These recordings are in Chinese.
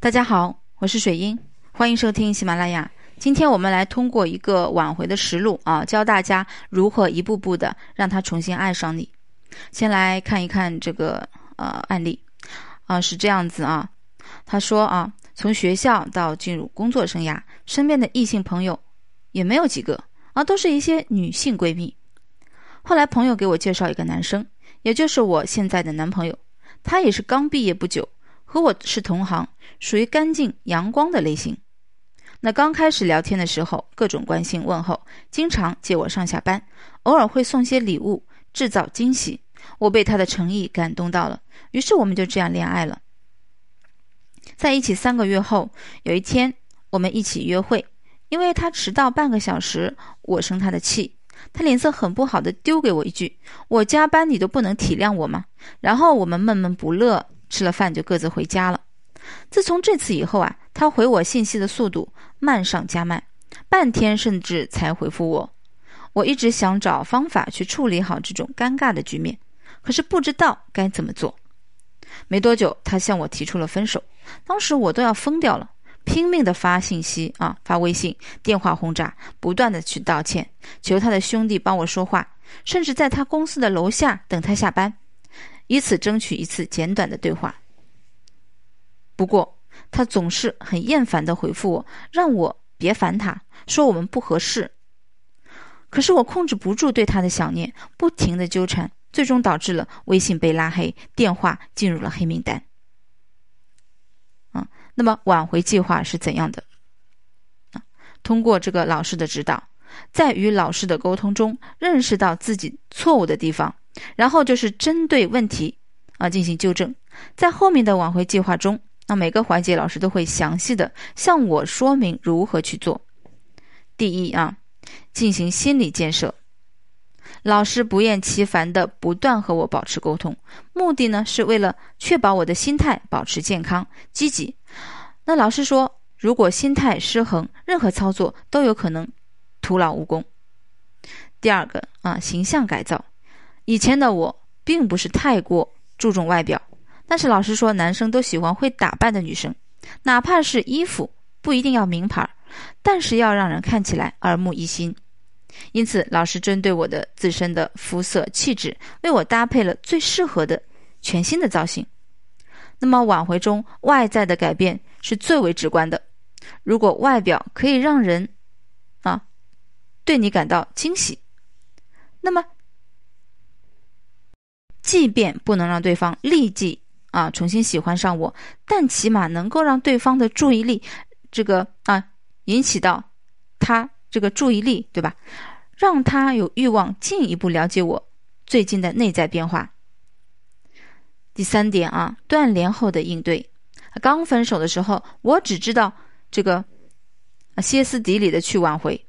大家好，我是水英，欢迎收听喜马拉雅。今天我们来通过一个挽回的实录啊，教大家如何一步步的让他重新爱上你。先来看一看这个呃案例啊，是这样子啊。他说啊，从学校到进入工作生涯，身边的异性朋友也没有几个啊，都是一些女性闺蜜。后来朋友给我介绍一个男生，也就是我现在的男朋友，他也是刚毕业不久。和我是同行，属于干净阳光的类型。那刚开始聊天的时候，各种关心问候，经常接我上下班，偶尔会送些礼物，制造惊喜。我被他的诚意感动到了，于是我们就这样恋爱了。在一起三个月后，有一天我们一起约会，因为他迟到半个小时，我生他的气，他脸色很不好的丢给我一句：“我加班你都不能体谅我吗？”然后我们闷闷不乐。吃了饭就各自回家了。自从这次以后啊，他回我信息的速度慢上加慢，半天甚至才回复我。我一直想找方法去处理好这种尴尬的局面，可是不知道该怎么做。没多久，他向我提出了分手，当时我都要疯掉了，拼命的发信息啊，发微信、电话轰炸，不断的去道歉，求他的兄弟帮我说话，甚至在他公司的楼下等他下班。以此争取一次简短的对话。不过他总是很厌烦的回复我，让我别烦他，说我们不合适。可是我控制不住对他的想念，不停的纠缠，最终导致了微信被拉黑，电话进入了黑名单。啊，那么挽回计划是怎样的？啊，通过这个老师的指导，在与老师的沟通中，认识到自己错误的地方。然后就是针对问题啊进行纠正，在后面的挽回计划中，那每个环节老师都会详细的向我说明如何去做。第一啊，进行心理建设，老师不厌其烦的不断和我保持沟通，目的呢是为了确保我的心态保持健康积极。那老师说，如果心态失衡，任何操作都有可能徒劳无功。第二个啊，形象改造。以前的我并不是太过注重外表，但是老师说男生都喜欢会打扮的女生，哪怕是衣服不一定要名牌，但是要让人看起来耳目一新。因此，老师针对我的自身的肤色气质，为我搭配了最适合的全新的造型。那么挽回中外在的改变是最为直观的，如果外表可以让人啊对你感到惊喜，那么。即便不能让对方立即啊重新喜欢上我，但起码能够让对方的注意力，这个啊引起到他这个注意力，对吧？让他有欲望进一步了解我最近的内在变化。第三点啊，断联后的应对。刚分手的时候，我只知道这个歇斯底里的去挽回。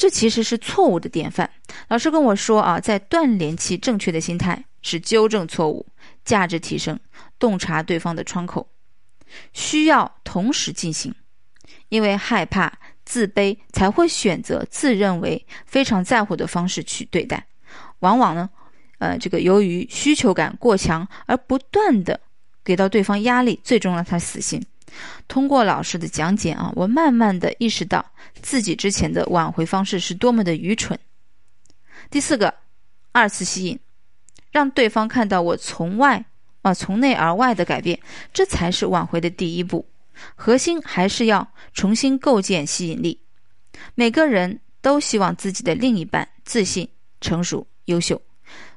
这其实是错误的典范。老师跟我说啊，在断联期，正确的心态是纠正错误、价值提升、洞察对方的窗口，需要同时进行。因为害怕、自卑，才会选择自认为非常在乎的方式去对待。往往呢，呃，这个由于需求感过强，而不断的给到对方压力，最终让他死心。通过老师的讲解啊，我慢慢的意识到自己之前的挽回方式是多么的愚蠢。第四个，二次吸引，让对方看到我从外啊从内而外的改变，这才是挽回的第一步。核心还是要重新构建吸引力。每个人都希望自己的另一半自信、成熟、优秀，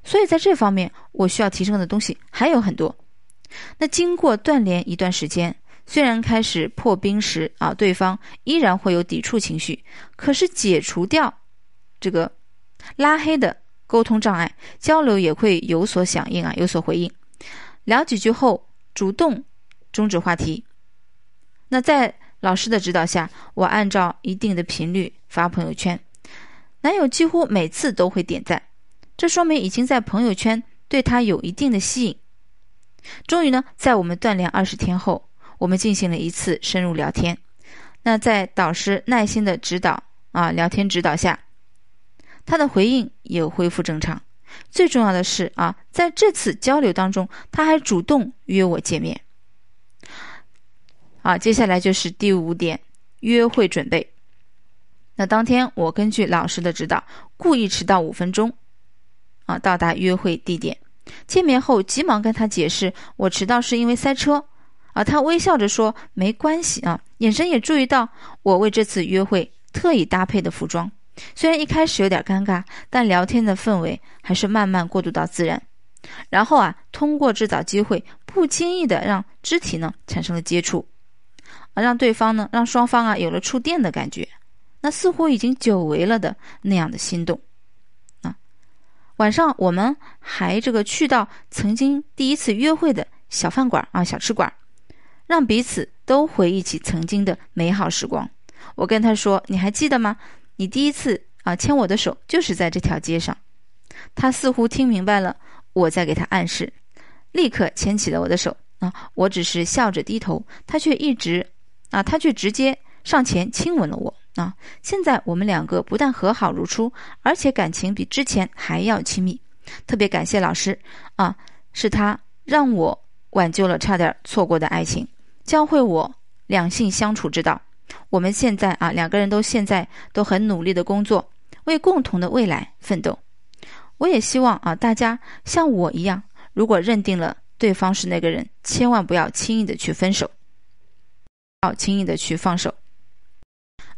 所以在这方面我需要提升的东西还有很多。那经过断联一段时间。虽然开始破冰时啊，对方依然会有抵触情绪，可是解除掉这个拉黑的沟通障碍，交流也会有所响应啊，有所回应。聊几句后，主动终止话题。那在老师的指导下，我按照一定的频率发朋友圈，男友几乎每次都会点赞，这说明已经在朋友圈对他有一定的吸引。终于呢，在我们断联二十天后。我们进行了一次深入聊天，那在导师耐心的指导啊，聊天指导下，他的回应也恢复正常。最重要的是啊，在这次交流当中，他还主动约我见面。啊，接下来就是第五点，约会准备。那当天我根据老师的指导，故意迟到五分钟，啊，到达约会地点。见面后，急忙跟他解释，我迟到是因为塞车。啊，他微笑着说没关系啊，眼神也注意到我为这次约会特意搭配的服装。虽然一开始有点尴尬，但聊天的氛围还是慢慢过渡到自然。然后啊，通过制造机会，不经意的让肢体呢产生了接触，啊，让对方呢，让双方啊有了触电的感觉。那似乎已经久违了的那样的心动。啊，晚上我们还这个去到曾经第一次约会的小饭馆啊，小吃馆，让彼此都回忆起曾经的美好时光。我跟他说：“你还记得吗？你第一次啊牵我的手就是在这条街上。”他似乎听明白了。我在给他暗示，立刻牵起了我的手啊！我只是笑着低头，他却一直啊，他却直接上前亲吻了我啊！现在我们两个不但和好如初，而且感情比之前还要亲密。特别感谢老师啊，是他让我挽救了差点错过的爱情，教会我两性相处之道。我们现在啊，两个人都现在都很努力的工作，为共同的未来奋斗。我也希望啊，大家像我一样，如果认定了对方是那个人，千万不要轻易的去分手，要轻易的去放手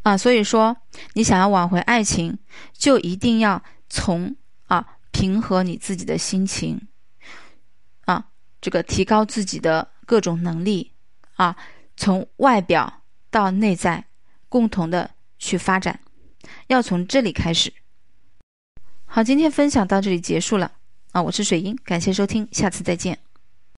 啊。所以说，你想要挽回爱情，就一定要从啊平和你自己的心情啊，这个提高自己的各种能力啊，从外表到内在，共同的去发展，要从这里开始。好，今天分享到这里结束了啊！我是水英，感谢收听，下次再见。